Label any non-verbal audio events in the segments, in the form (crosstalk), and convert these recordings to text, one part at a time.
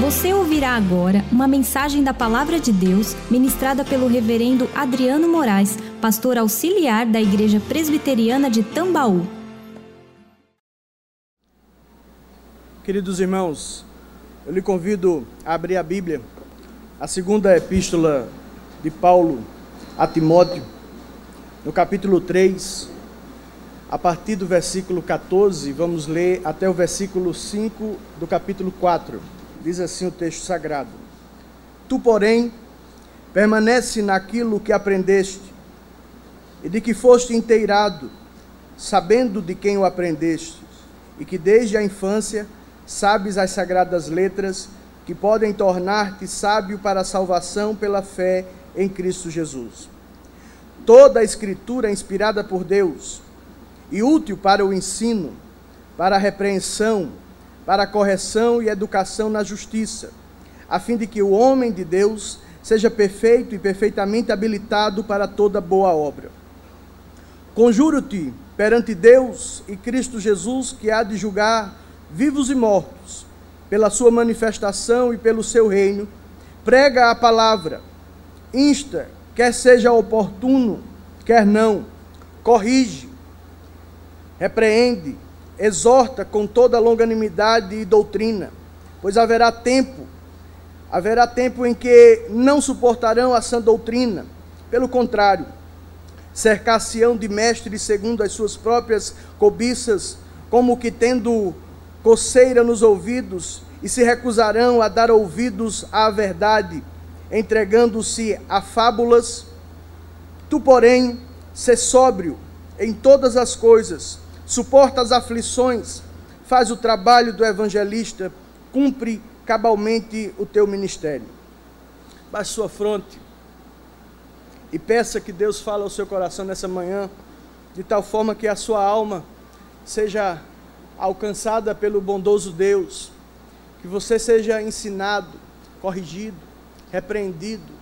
Você ouvirá agora uma mensagem da Palavra de Deus ministrada pelo Reverendo Adriano Moraes, pastor auxiliar da Igreja Presbiteriana de Tambaú. Queridos irmãos, eu lhe convido a abrir a Bíblia, a segunda epístola de Paulo a Timóteo, no capítulo 3, a partir do versículo 14, vamos ler até o versículo 5 do capítulo 4. Diz assim o texto sagrado: Tu, porém, permanece naquilo que aprendeste e de que foste inteirado, sabendo de quem o aprendeste, e que desde a infância sabes as sagradas letras que podem tornar-te sábio para a salvação pela fé em Cristo Jesus. Toda a Escritura é inspirada por Deus e útil para o ensino, para a repreensão, para correção e educação na justiça, a fim de que o homem de Deus seja perfeito e perfeitamente habilitado para toda boa obra. Conjuro-te perante Deus e Cristo Jesus, que há de julgar vivos e mortos, pela sua manifestação e pelo seu reino, prega a palavra, insta, quer seja oportuno, quer não, corrige, repreende, exorta com toda longanimidade e doutrina, pois haverá tempo, haverá tempo em que não suportarão a sã doutrina, pelo contrário, cercar-se-ão de mestres segundo as suas próprias cobiças, como que tendo coceira nos ouvidos, e se recusarão a dar ouvidos à verdade, entregando-se a fábulas. Tu, porém, sê sóbrio em todas as coisas, suporta as aflições, faz o trabalho do evangelista, cumpre cabalmente o teu ministério. Baixe sua fronte e peça que Deus fale ao seu coração nessa manhã, de tal forma que a sua alma seja alcançada pelo bondoso Deus, que você seja ensinado, corrigido, repreendido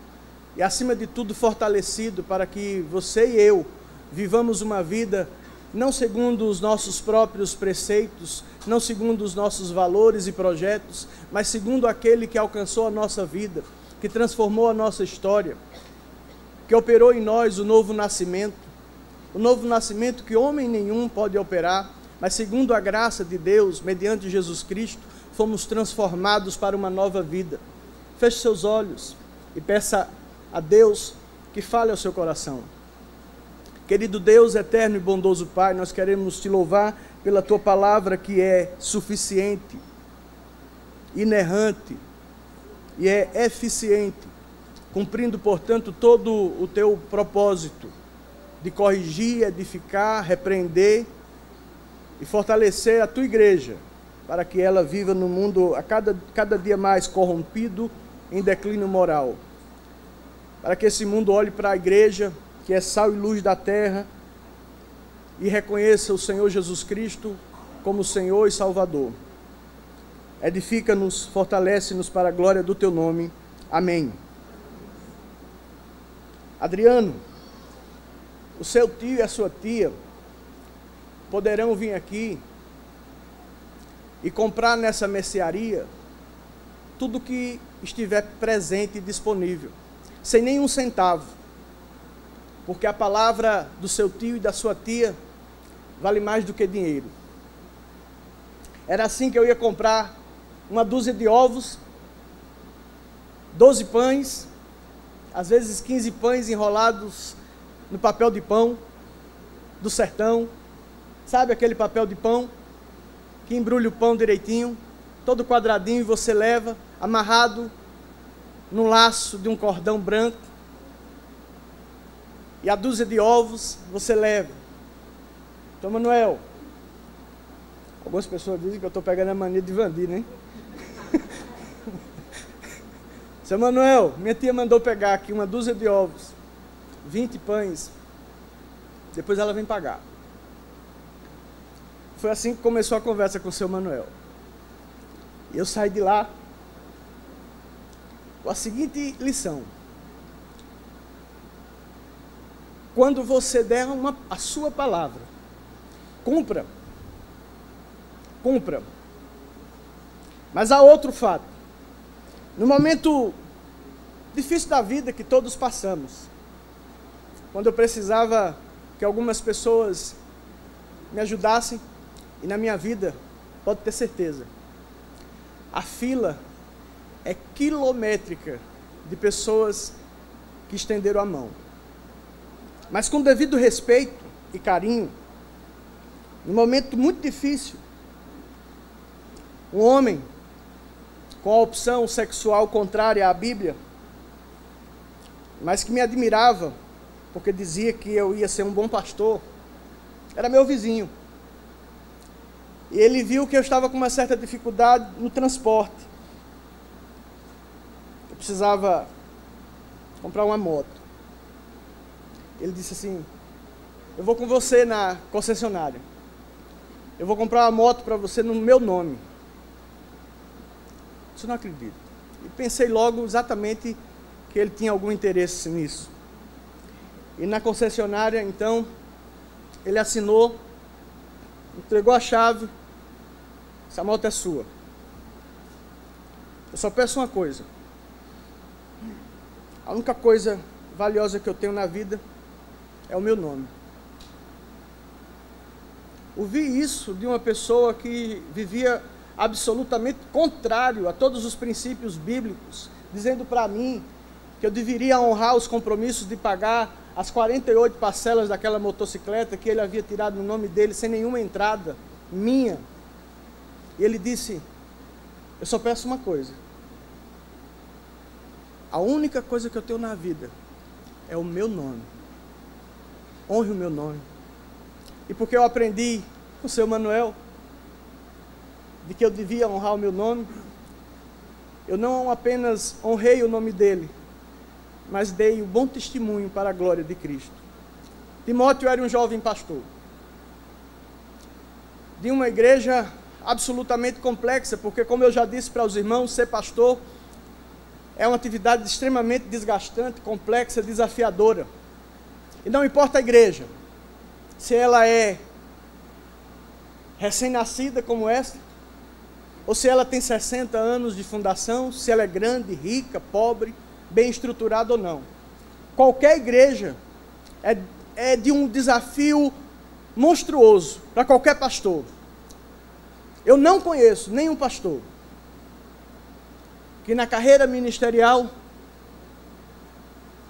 e, acima de tudo, fortalecido para que você e eu vivamos uma vida não segundo os nossos próprios preceitos, não segundo os nossos valores e projetos, mas segundo aquele que alcançou a nossa vida, que transformou a nossa história, que operou em nós o novo nascimento, o novo nascimento que homem nenhum pode operar, mas segundo a graça de Deus, mediante Jesus Cristo, fomos transformados para uma nova vida. Feche seus olhos e peça a Deus que fale ao seu coração. Querido Deus, eterno e bondoso Pai, nós queremos te louvar pela tua palavra que é suficiente, inerrante e é eficiente, cumprindo, portanto, todo o teu propósito de corrigir, edificar, repreender e fortalecer a tua igreja, para que ela viva no mundo a cada, cada dia mais corrompido, em declínio moral. Para que esse mundo olhe para a igreja que é sal e luz da terra, e reconheça o Senhor Jesus Cristo como Senhor e Salvador. Edifica-nos, fortalece-nos para a glória do teu nome. Amém. Adriano, o seu tio e a sua tia poderão vir aqui e comprar nessa mercearia tudo que estiver presente e disponível, sem nenhum centavo porque a palavra do seu tio e da sua tia vale mais do que dinheiro. Era assim que eu ia comprar uma dúzia de ovos, 12 pães, às vezes 15 pães enrolados no papel de pão do sertão. Sabe aquele papel de pão que embrulha o pão direitinho, todo quadradinho e você leva amarrado no laço de um cordão branco e a dúzia de ovos você leva. Então, Manuel, algumas pessoas dizem que eu estou pegando a mania de Vandir, né? (laughs) Seu Manuel, minha tia mandou pegar aqui uma dúzia de ovos, 20 pães, depois ela vem pagar. Foi assim que começou a conversa com o seu Manuel. Eu saí de lá com a seguinte lição. Quando você der uma, a sua palavra. Cumpra. Cumpra. Mas há outro fato. No momento difícil da vida que todos passamos, quando eu precisava que algumas pessoas me ajudassem, e na minha vida, pode ter certeza, a fila é quilométrica de pessoas que estenderam a mão. Mas com devido respeito e carinho, num momento muito difícil, um homem com a opção sexual contrária à Bíblia, mas que me admirava, porque dizia que eu ia ser um bom pastor, era meu vizinho. E ele viu que eu estava com uma certa dificuldade no transporte. Eu precisava comprar uma moto. Ele disse assim: Eu vou com você na concessionária. Eu vou comprar uma moto para você no meu nome. Isso não acredito. E pensei logo exatamente que ele tinha algum interesse nisso. E na concessionária, então, ele assinou, entregou a chave essa moto é sua. Eu só peço uma coisa. A única coisa valiosa que eu tenho na vida é o meu nome. Ouvi isso de uma pessoa que vivia absolutamente contrário a todos os princípios bíblicos, dizendo para mim que eu deveria honrar os compromissos de pagar as 48 parcelas daquela motocicleta que ele havia tirado no nome dele sem nenhuma entrada minha. E ele disse: Eu só peço uma coisa. A única coisa que eu tenho na vida é o meu nome. Honre o meu nome. E porque eu aprendi com o seu Manuel de que eu devia honrar o meu nome, eu não apenas honrei o nome dele, mas dei o bom testemunho para a glória de Cristo. Timóteo era um jovem pastor de uma igreja absolutamente complexa, porque, como eu já disse para os irmãos, ser pastor é uma atividade extremamente desgastante, complexa, desafiadora. E não importa a igreja, se ela é recém-nascida como esta, ou se ela tem 60 anos de fundação, se ela é grande, rica, pobre, bem estruturada ou não. Qualquer igreja é, é de um desafio monstruoso para qualquer pastor. Eu não conheço nenhum pastor que na carreira ministerial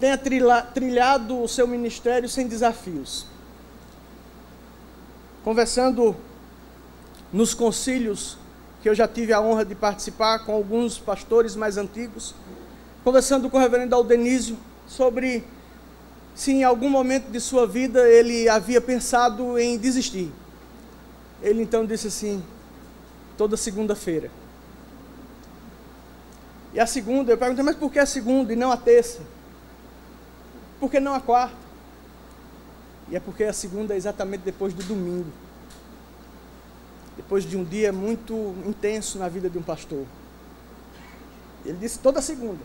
tenha trilhado o seu ministério sem desafios. Conversando nos concílios que eu já tive a honra de participar com alguns pastores mais antigos, conversando com o reverendo Aldenísio sobre se em algum momento de sua vida ele havia pensado em desistir. Ele então disse assim: toda segunda-feira. E a segunda, eu perguntei, mas por que a segunda e não a terça? Por que não a quarta? E é porque a segunda é exatamente depois do domingo. Depois de um dia muito intenso na vida de um pastor. Ele disse toda segunda.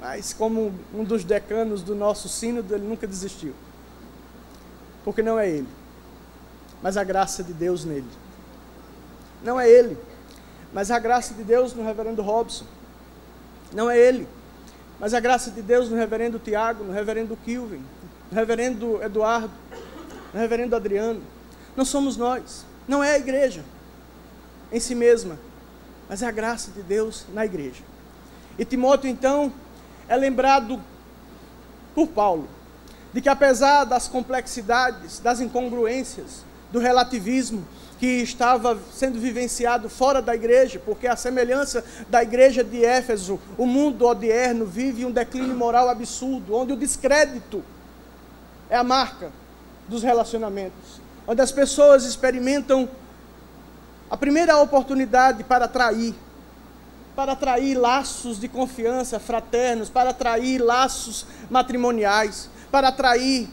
Mas como um dos decanos do nosso sínodo, ele nunca desistiu. Porque não é ele, mas a graça de Deus nele. Não é ele. Mas a graça de Deus no reverendo Robson. Não é ele. Mas a graça de Deus no reverendo Tiago, no reverendo Kilvin, no reverendo Eduardo, no reverendo Adriano. Não somos nós. Não é a igreja em si mesma. Mas é a graça de Deus na igreja. E Timóteo, então, é lembrado por Paulo de que apesar das complexidades, das incongruências, do relativismo, que estava sendo vivenciado fora da igreja, porque a semelhança da igreja de Éfeso, o mundo odierno vive um declínio moral absurdo, onde o descrédito é a marca dos relacionamentos, onde as pessoas experimentam a primeira oportunidade para atrair, para atrair laços de confiança fraternos, para atrair laços matrimoniais, para atrair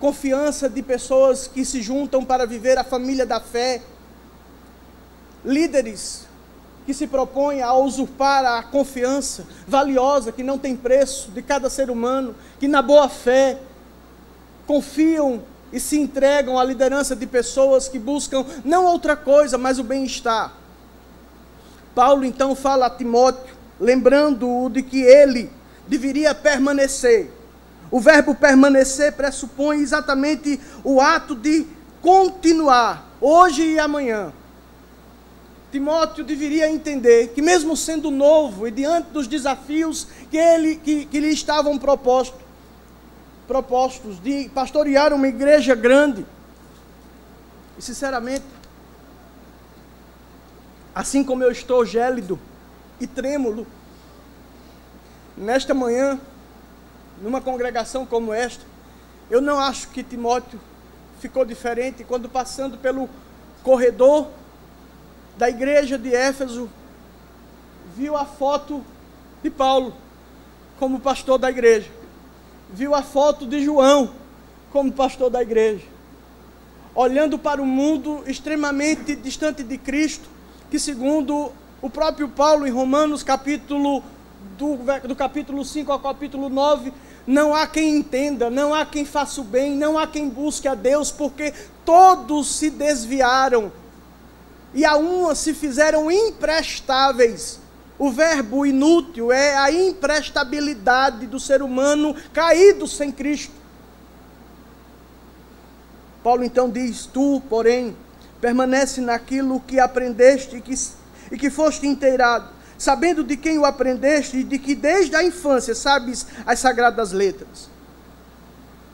confiança de pessoas que se juntam para viver a família da fé, líderes que se propõem a usurpar a confiança valiosa que não tem preço de cada ser humano, que na boa fé confiam e se entregam à liderança de pessoas que buscam não outra coisa, mas o bem-estar. Paulo então fala a Timóteo lembrando-o de que ele deveria permanecer. O verbo permanecer pressupõe exatamente o ato de continuar, hoje e amanhã. Timóteo deveria entender que, mesmo sendo novo e diante dos desafios que, ele, que, que lhe estavam propostos, propostos de pastorear uma igreja grande, e sinceramente, assim como eu estou gélido e trêmulo, nesta manhã, numa congregação como esta, eu não acho que Timóteo ficou diferente quando passando pelo corredor da igreja de Éfeso, viu a foto de Paulo como pastor da igreja, viu a foto de João como pastor da igreja, olhando para o mundo extremamente distante de Cristo, que segundo o próprio Paulo em Romanos capítulo do, do capítulo 5 ao capítulo 9, não há quem entenda, não há quem faça o bem, não há quem busque a Deus, porque todos se desviaram e a uma se fizeram imprestáveis. O verbo inútil é a imprestabilidade do ser humano caído sem Cristo. Paulo então diz: Tu, porém, permanece naquilo que aprendeste e que, e que foste inteirado, sabendo de quem o aprendeste e de que desde a infância sabes as sagradas letras.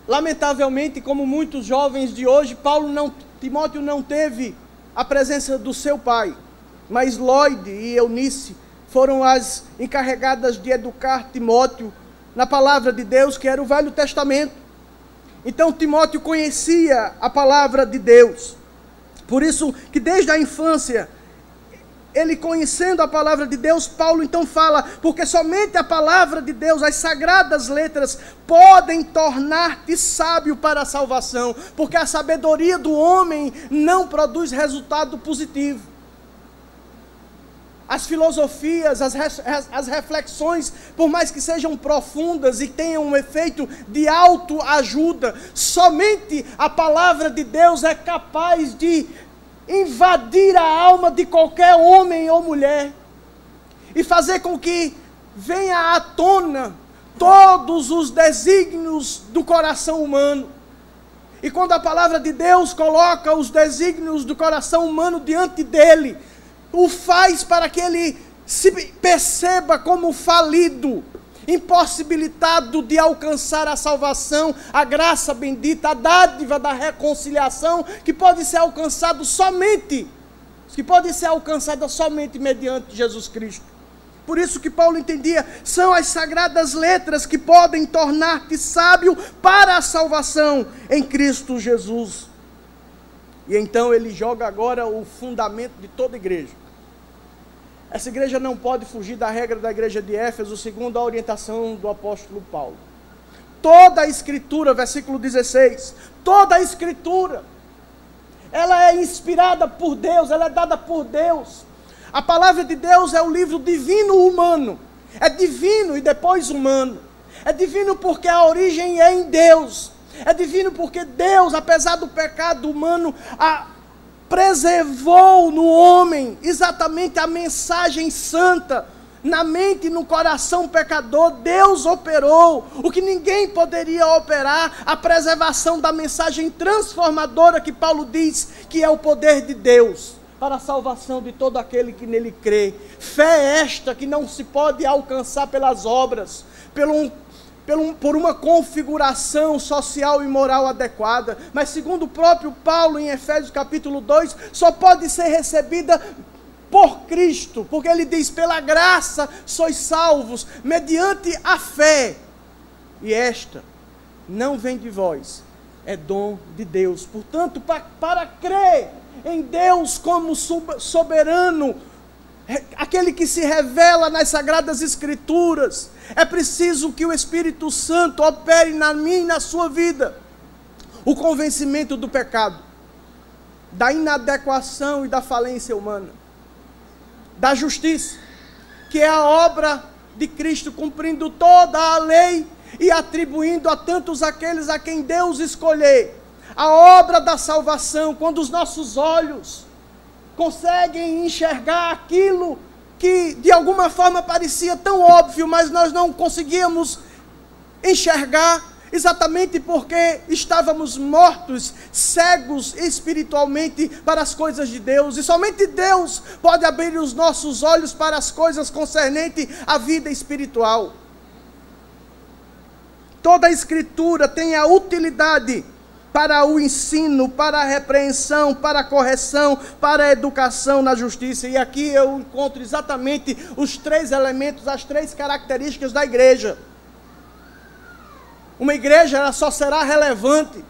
Lamentavelmente, como muitos jovens de hoje, Paulo não, Timóteo não teve a presença do seu pai, mas Lloyd e Eunice foram as encarregadas de educar Timóteo na palavra de Deus, que era o Velho Testamento. Então Timóteo conhecia a palavra de Deus. Por isso que desde a infância ele conhecendo a palavra de Deus, Paulo então fala, porque somente a palavra de Deus, as sagradas letras, podem tornar-te sábio para a salvação, porque a sabedoria do homem não produz resultado positivo. As filosofias, as, as reflexões, por mais que sejam profundas e tenham um efeito de autoajuda, somente a palavra de Deus é capaz de invadir a alma de qualquer homem ou mulher e fazer com que venha à tona todos os desígnios do coração humano. E quando a palavra de Deus coloca os desígnios do coração humano diante dele, o faz para que ele se perceba como falido, impossibilitado de alcançar a salvação, a graça bendita, a dádiva da reconciliação, que pode ser alcançado somente, que pode ser alcançada somente mediante Jesus Cristo. Por isso que Paulo entendia, são as sagradas letras que podem tornar-te sábio para a salvação em Cristo Jesus. E então ele joga agora o fundamento de toda igreja. Essa igreja não pode fugir da regra da igreja de Éfeso, segundo a orientação do apóstolo Paulo. Toda a escritura, versículo 16, toda a escritura, ela é inspirada por Deus, ela é dada por Deus. A palavra de Deus é o livro divino humano. É divino e depois humano. É divino porque a origem é em Deus. É divino porque Deus, apesar do pecado humano, a, preservou no homem exatamente a mensagem santa. Na mente e no coração pecador, Deus operou o que ninguém poderia operar, a preservação da mensagem transformadora que Paulo diz que é o poder de Deus para a salvação de todo aquele que nele crê. Fé esta que não se pode alcançar pelas obras, pelo um por uma configuração social e moral adequada, mas segundo o próprio Paulo em Efésios capítulo 2, só pode ser recebida por Cristo, porque ele diz: pela graça sois salvos, mediante a fé. E esta não vem de vós, é dom de Deus. Portanto, para, para crer em Deus como soberano, aquele que se revela nas Sagradas Escrituras. É preciso que o Espírito Santo opere na minha e na sua vida o convencimento do pecado, da inadequação e da falência humana, da justiça, que é a obra de Cristo cumprindo toda a lei e atribuindo a tantos aqueles a quem Deus escolher a obra da salvação, quando os nossos olhos conseguem enxergar aquilo que de alguma forma parecia tão óbvio, mas nós não conseguíamos enxergar, exatamente porque estávamos mortos, cegos espiritualmente para as coisas de Deus, e somente Deus pode abrir os nossos olhos para as coisas concernentes à vida espiritual. Toda a Escritura tem a utilidade para o ensino, para a repreensão, para a correção, para a educação na justiça. E aqui eu encontro exatamente os três elementos, as três características da igreja. Uma igreja ela só será relevante.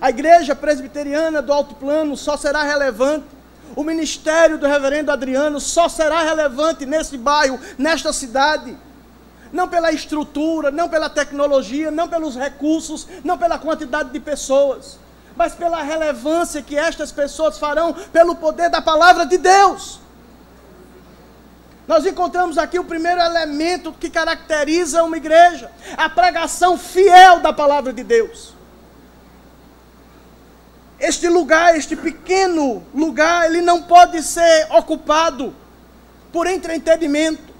A igreja presbiteriana do Alto Plano só será relevante. O ministério do reverendo Adriano só será relevante nesse bairro, nesta cidade não pela estrutura, não pela tecnologia, não pelos recursos, não pela quantidade de pessoas, mas pela relevância que estas pessoas farão pelo poder da palavra de Deus. Nós encontramos aqui o primeiro elemento que caracteriza uma igreja: a pregação fiel da palavra de Deus. Este lugar, este pequeno lugar, ele não pode ser ocupado por entretenimento.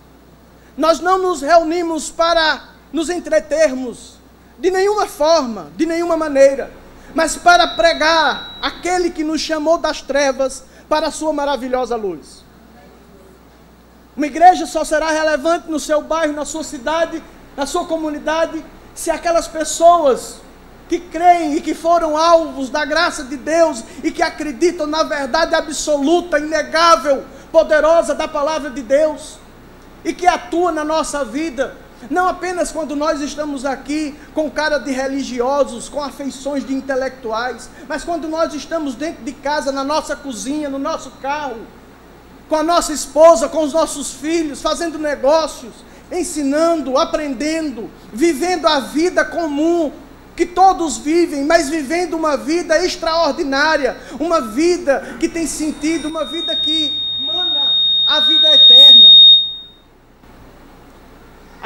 Nós não nos reunimos para nos entretermos de nenhuma forma, de nenhuma maneira, mas para pregar aquele que nos chamou das trevas para a sua maravilhosa luz. Uma igreja só será relevante no seu bairro, na sua cidade, na sua comunidade, se aquelas pessoas que creem e que foram alvos da graça de Deus e que acreditam na verdade absoluta, inegável, poderosa da palavra de Deus, e que atua na nossa vida, não apenas quando nós estamos aqui com cara de religiosos, com afeições de intelectuais, mas quando nós estamos dentro de casa, na nossa cozinha, no nosso carro, com a nossa esposa, com os nossos filhos, fazendo negócios, ensinando, aprendendo, vivendo a vida comum que todos vivem, mas vivendo uma vida extraordinária, uma vida que tem sentido, uma vida que mana a vida eterna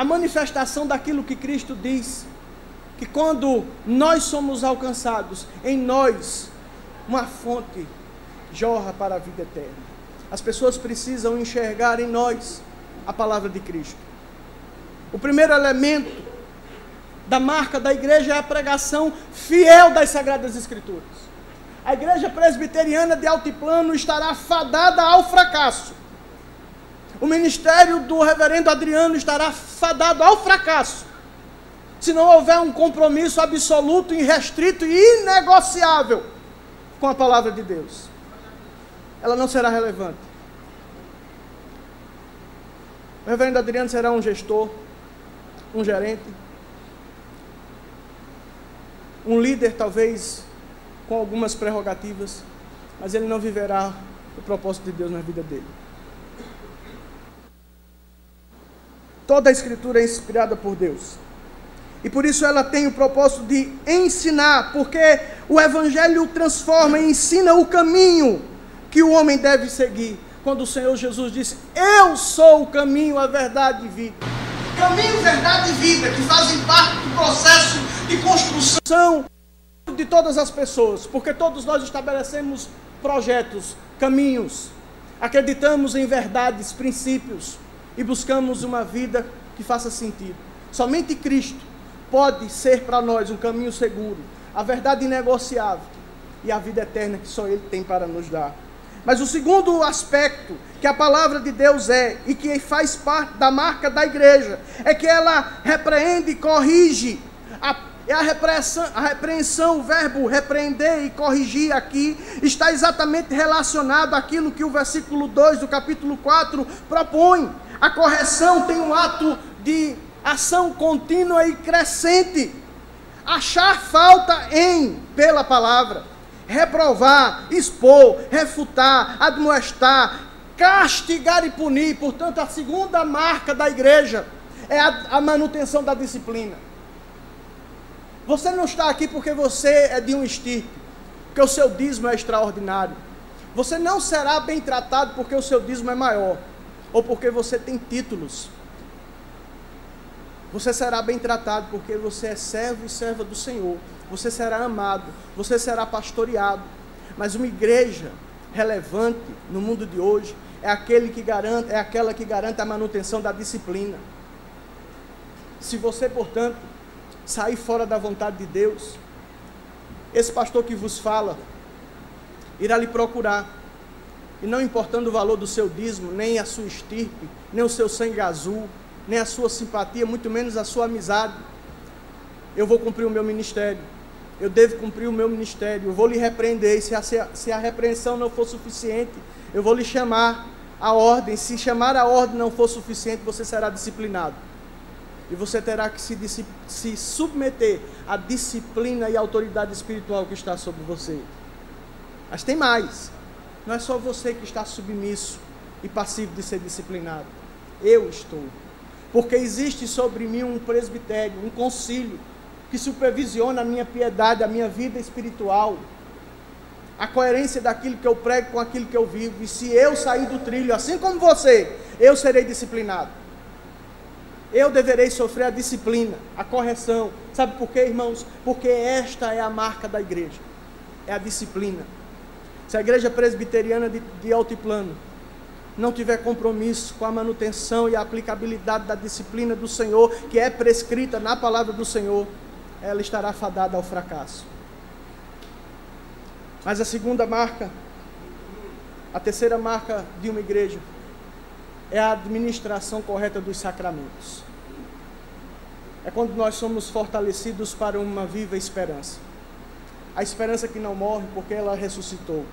a manifestação daquilo que Cristo diz, que quando nós somos alcançados, em nós uma fonte jorra para a vida eterna. As pessoas precisam enxergar em nós a palavra de Cristo. O primeiro elemento da marca da igreja é a pregação fiel das Sagradas Escrituras. A igreja presbiteriana de Altiplano estará fadada ao fracasso o ministério do reverendo Adriano estará fadado ao fracasso. Se não houver um compromisso absoluto, irrestrito e inegociável com a palavra de Deus, ela não será relevante. O reverendo Adriano será um gestor, um gerente, um líder, talvez com algumas prerrogativas, mas ele não viverá o propósito de Deus na vida dele. Toda a Escritura é inspirada por Deus. E por isso ela tem o propósito de ensinar, porque o Evangelho transforma e ensina o caminho que o homem deve seguir. Quando o Senhor Jesus disse: Eu sou o caminho, a verdade e vida. Caminho, verdade e vida, que fazem parte do processo de construção de todas as pessoas, porque todos nós estabelecemos projetos, caminhos, acreditamos em verdades, princípios e buscamos uma vida que faça sentido. Somente Cristo pode ser para nós um caminho seguro, a verdade inegociável e a vida eterna que só Ele tem para nos dar. Mas o segundo aspecto que a palavra de Deus é e que faz parte da marca da igreja é que ela repreende e corrige. A, é a repreensão, a repreensão, o verbo repreender e corrigir aqui está exatamente relacionado àquilo que o versículo 2 do capítulo 4 propõe. A correção tem um ato de ação contínua e crescente. Achar falta em, pela palavra, reprovar, expor, refutar, admoestar, castigar e punir. Portanto, a segunda marca da igreja é a, a manutenção da disciplina. Você não está aqui porque você é de um estirpe, porque o seu dízimo é extraordinário. Você não será bem tratado porque o seu dízimo é maior ou porque você tem títulos. Você será bem tratado porque você é servo e serva do Senhor. Você será amado, você será pastoreado. Mas uma igreja relevante no mundo de hoje é aquele que garante, é aquela que garante a manutenção da disciplina. Se você, portanto, sair fora da vontade de Deus, esse pastor que vos fala irá lhe procurar. E não importando o valor do seu dízimo, nem a sua estirpe, nem o seu sangue azul, nem a sua simpatia, muito menos a sua amizade, eu vou cumprir o meu ministério. Eu devo cumprir o meu ministério. Eu vou lhe repreender. E se a, se a repreensão não for suficiente, eu vou lhe chamar a ordem. Se chamar a ordem não for suficiente, você será disciplinado. E você terá que se, se submeter à disciplina e autoridade espiritual que está sobre você. Mas tem mais. Não é só você que está submisso e passivo de ser disciplinado. Eu estou. Porque existe sobre mim um presbitério, um concílio, que supervisiona a minha piedade, a minha vida espiritual, a coerência daquilo que eu prego com aquilo que eu vivo. E se eu sair do trilho, assim como você, eu serei disciplinado. Eu deverei sofrer a disciplina, a correção. Sabe por quê, irmãos? Porque esta é a marca da igreja. É a disciplina. Se a igreja presbiteriana de, de altiplano não tiver compromisso com a manutenção e a aplicabilidade da disciplina do Senhor, que é prescrita na palavra do Senhor, ela estará fadada ao fracasso. Mas a segunda marca, a terceira marca de uma igreja, é a administração correta dos sacramentos. É quando nós somos fortalecidos para uma viva esperança. A esperança que não morre porque ela ressuscitou.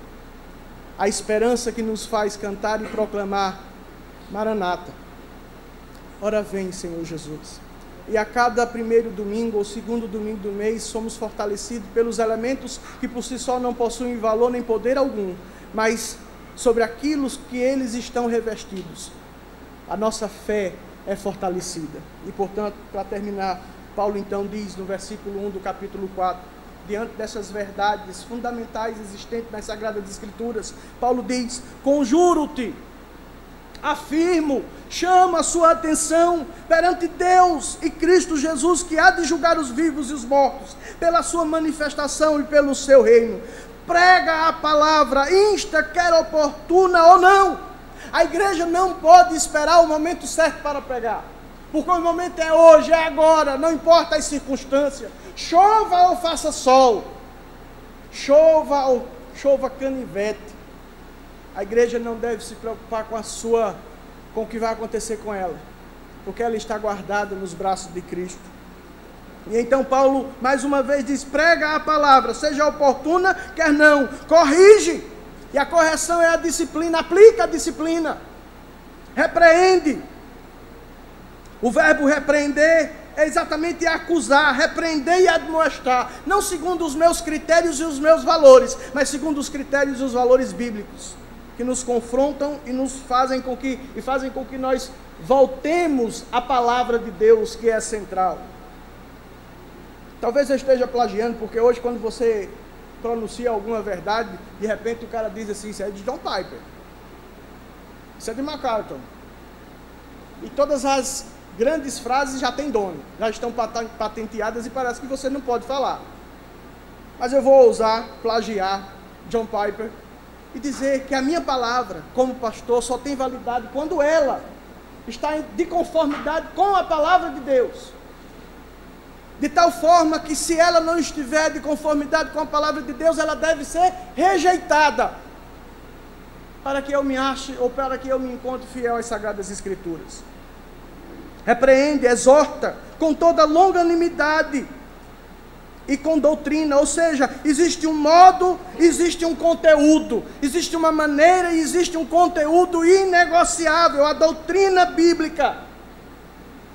A esperança que nos faz cantar e proclamar Maranata. Ora vem, Senhor Jesus e a cada primeiro domingo ou segundo domingo do mês somos fortalecidos pelos elementos que por si só não possuem valor nem poder algum, mas sobre aquilo que eles estão revestidos. A nossa fé é fortalecida. E portanto, para terminar, Paulo então diz no versículo 1 do capítulo 4, diante dessas verdades fundamentais existentes nas Sagradas Escrituras, Paulo diz: Conjuro-te afirmo, chamo a sua atenção perante Deus e Cristo Jesus, que há de julgar os vivos e os mortos, pela sua manifestação e pelo seu reino. Prega a palavra, insta, quer oportuna ou não. A igreja não pode esperar o momento certo para pregar. Porque o momento é hoje, é agora, não importa as circunstâncias. Chova ou faça sol. Chova ou chova canivete a igreja não deve se preocupar com a sua, com o que vai acontecer com ela, porque ela está guardada nos braços de Cristo. E então Paulo mais uma vez diz: prega a palavra, seja oportuna, quer não, corrige. E a correção é a disciplina, aplica a disciplina, repreende. O verbo repreender é exatamente acusar, repreender e admoestar, não segundo os meus critérios e os meus valores, mas segundo os critérios e os valores bíblicos que nos confrontam e nos fazem com que e fazem com que nós voltemos à palavra de Deus que é central. Talvez eu esteja plagiando, porque hoje quando você pronuncia alguma verdade, de repente o cara diz assim, isso é de John Piper. Isso é de MacArthur. E todas as grandes frases já têm dono, já estão patenteadas e parece que você não pode falar. Mas eu vou ousar plagiar John Piper e dizer que a minha palavra, como pastor, só tem validade quando ela está de conformidade com a palavra de Deus. De tal forma que, se ela não estiver de conformidade com a palavra de Deus, ela deve ser rejeitada. Para que eu me ache ou para que eu me encontre fiel às Sagradas Escrituras. Repreende, exorta com toda longanimidade e com doutrina, ou seja, existe um modo, existe um conteúdo, existe uma maneira e existe um conteúdo inegociável, a doutrina bíblica,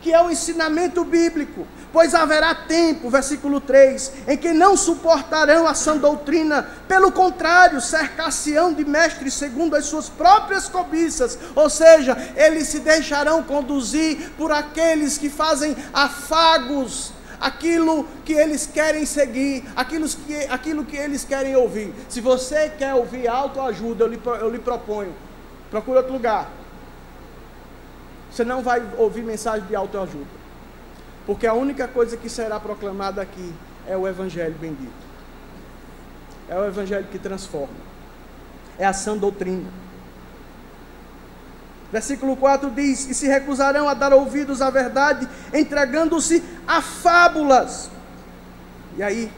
que é o ensinamento bíblico. Pois haverá tempo, versículo 3, em que não suportarão a sã doutrina, pelo contrário, cercar-se-ão de mestres segundo as suas próprias cobiças, ou seja, eles se deixarão conduzir por aqueles que fazem afagos aquilo que eles querem seguir, aquilo que, aquilo que eles querem ouvir. Se você quer ouvir autoajuda, eu lhe, eu lhe proponho, procure outro lugar. Você não vai ouvir mensagem de autoajuda. Porque a única coisa que será proclamada aqui é o Evangelho bendito. É o Evangelho que transforma. É a sã doutrina. Versículo 4 diz: E se recusarão a dar ouvidos à verdade, entregando-se a fábulas. E aí,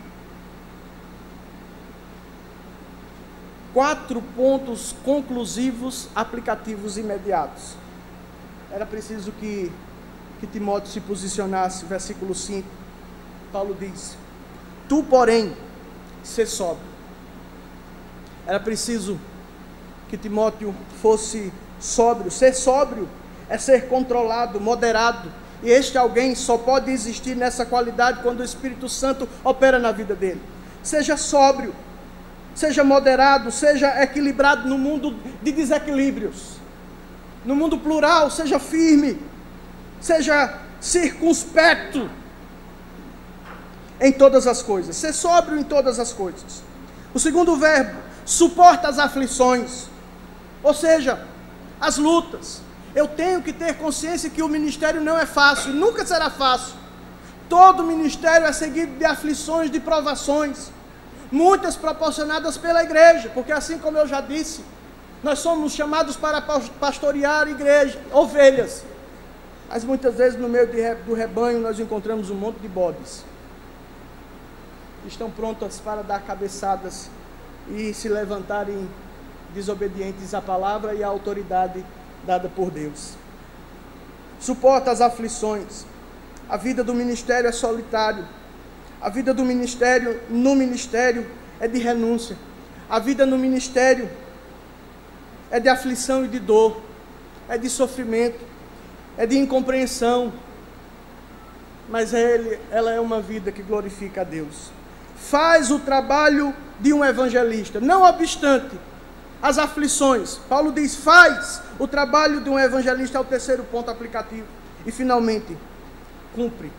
quatro pontos conclusivos, aplicativos imediatos. Era preciso que, que Timóteo se posicionasse. Versículo 5, Paulo diz: Tu, porém, se sóbrio. Era preciso que Timóteo fosse sóbrio. Ser sóbrio é ser controlado, moderado. E este alguém só pode existir nessa qualidade quando o Espírito Santo opera na vida dele. Seja sóbrio seja moderado, seja equilibrado no mundo de desequilíbrios. No mundo plural, seja firme, seja circunspecto em todas as coisas, ser sóbrio em todas as coisas. O segundo verbo, suporta as aflições, ou seja, as lutas. Eu tenho que ter consciência que o ministério não é fácil, nunca será fácil. Todo ministério é seguido de aflições, de provações muitas proporcionadas pela igreja, porque assim como eu já disse, nós somos chamados para pastorear igreja, ovelhas. Mas muitas vezes no meio do rebanho nós encontramos um monte de bodes. Que estão prontas para dar cabeçadas e se levantarem desobedientes à palavra e à autoridade dada por Deus. Suporta as aflições. A vida do ministério é solitário. A vida do ministério, no ministério, é de renúncia. A vida no ministério é de aflição e de dor, é de sofrimento, é de incompreensão. Mas ele, ela é uma vida que glorifica a Deus. Faz o trabalho de um evangelista, não obstante as aflições. Paulo diz: faz o trabalho de um evangelista, é o terceiro ponto aplicativo. E finalmente, cumpre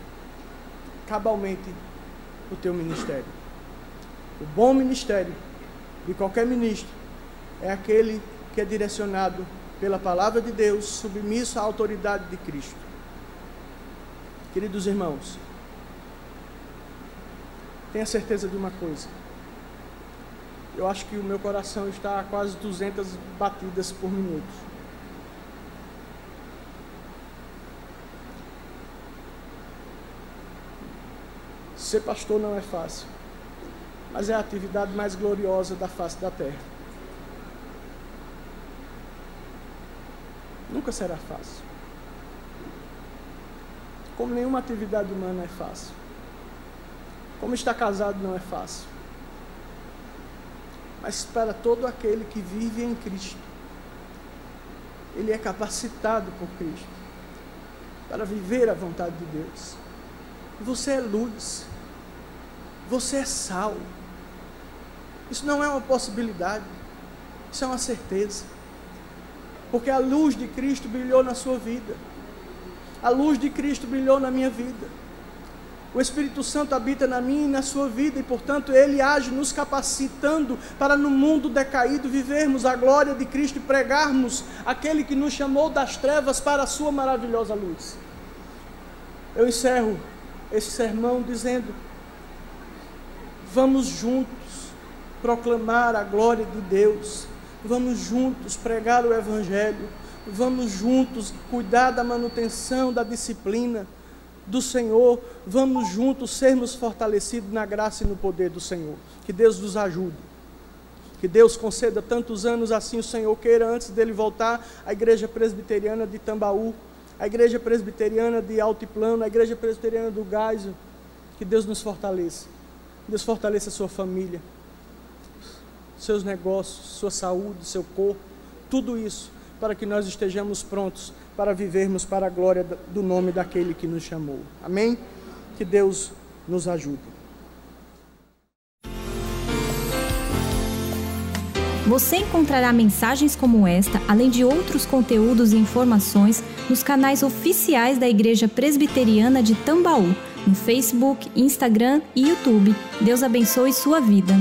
cabalmente o teu ministério. O bom ministério de qualquer ministro é aquele que é direcionado pela palavra de Deus, submisso à autoridade de Cristo. Queridos irmãos, tenha certeza de uma coisa. Eu acho que o meu coração está a quase 200 batidas por minuto. Ser pastor não é fácil, mas é a atividade mais gloriosa da face da terra. Nunca será fácil. Como nenhuma atividade humana é fácil. Como estar casado não é fácil. Mas para todo aquele que vive em Cristo, ele é capacitado por Cristo para viver a vontade de Deus. Você é luz. Você é sal. Isso não é uma possibilidade, isso é uma certeza. Porque a luz de Cristo brilhou na sua vida, a luz de Cristo brilhou na minha vida. O Espírito Santo habita na minha e na sua vida, e portanto ele age nos capacitando para no mundo decaído vivermos a glória de Cristo e pregarmos aquele que nos chamou das trevas para a sua maravilhosa luz. Eu encerro esse sermão dizendo Vamos juntos proclamar a glória de Deus. Vamos juntos pregar o Evangelho. Vamos juntos cuidar da manutenção da disciplina do Senhor. Vamos juntos sermos fortalecidos na graça e no poder do Senhor. Que Deus nos ajude. Que Deus conceda tantos anos assim o Senhor queira, antes dele voltar, a igreja presbiteriana de Tambaú, a igreja presbiteriana de Altiplano, a igreja presbiteriana do Gaiso. Que Deus nos fortaleça. Deus fortaleça a sua família, seus negócios, sua saúde, seu corpo, tudo isso, para que nós estejamos prontos para vivermos para a glória do nome daquele que nos chamou. Amém? Que Deus nos ajude. Você encontrará mensagens como esta, além de outros conteúdos e informações, nos canais oficiais da Igreja Presbiteriana de Tambaú no Facebook, Instagram e YouTube. Deus abençoe sua vida.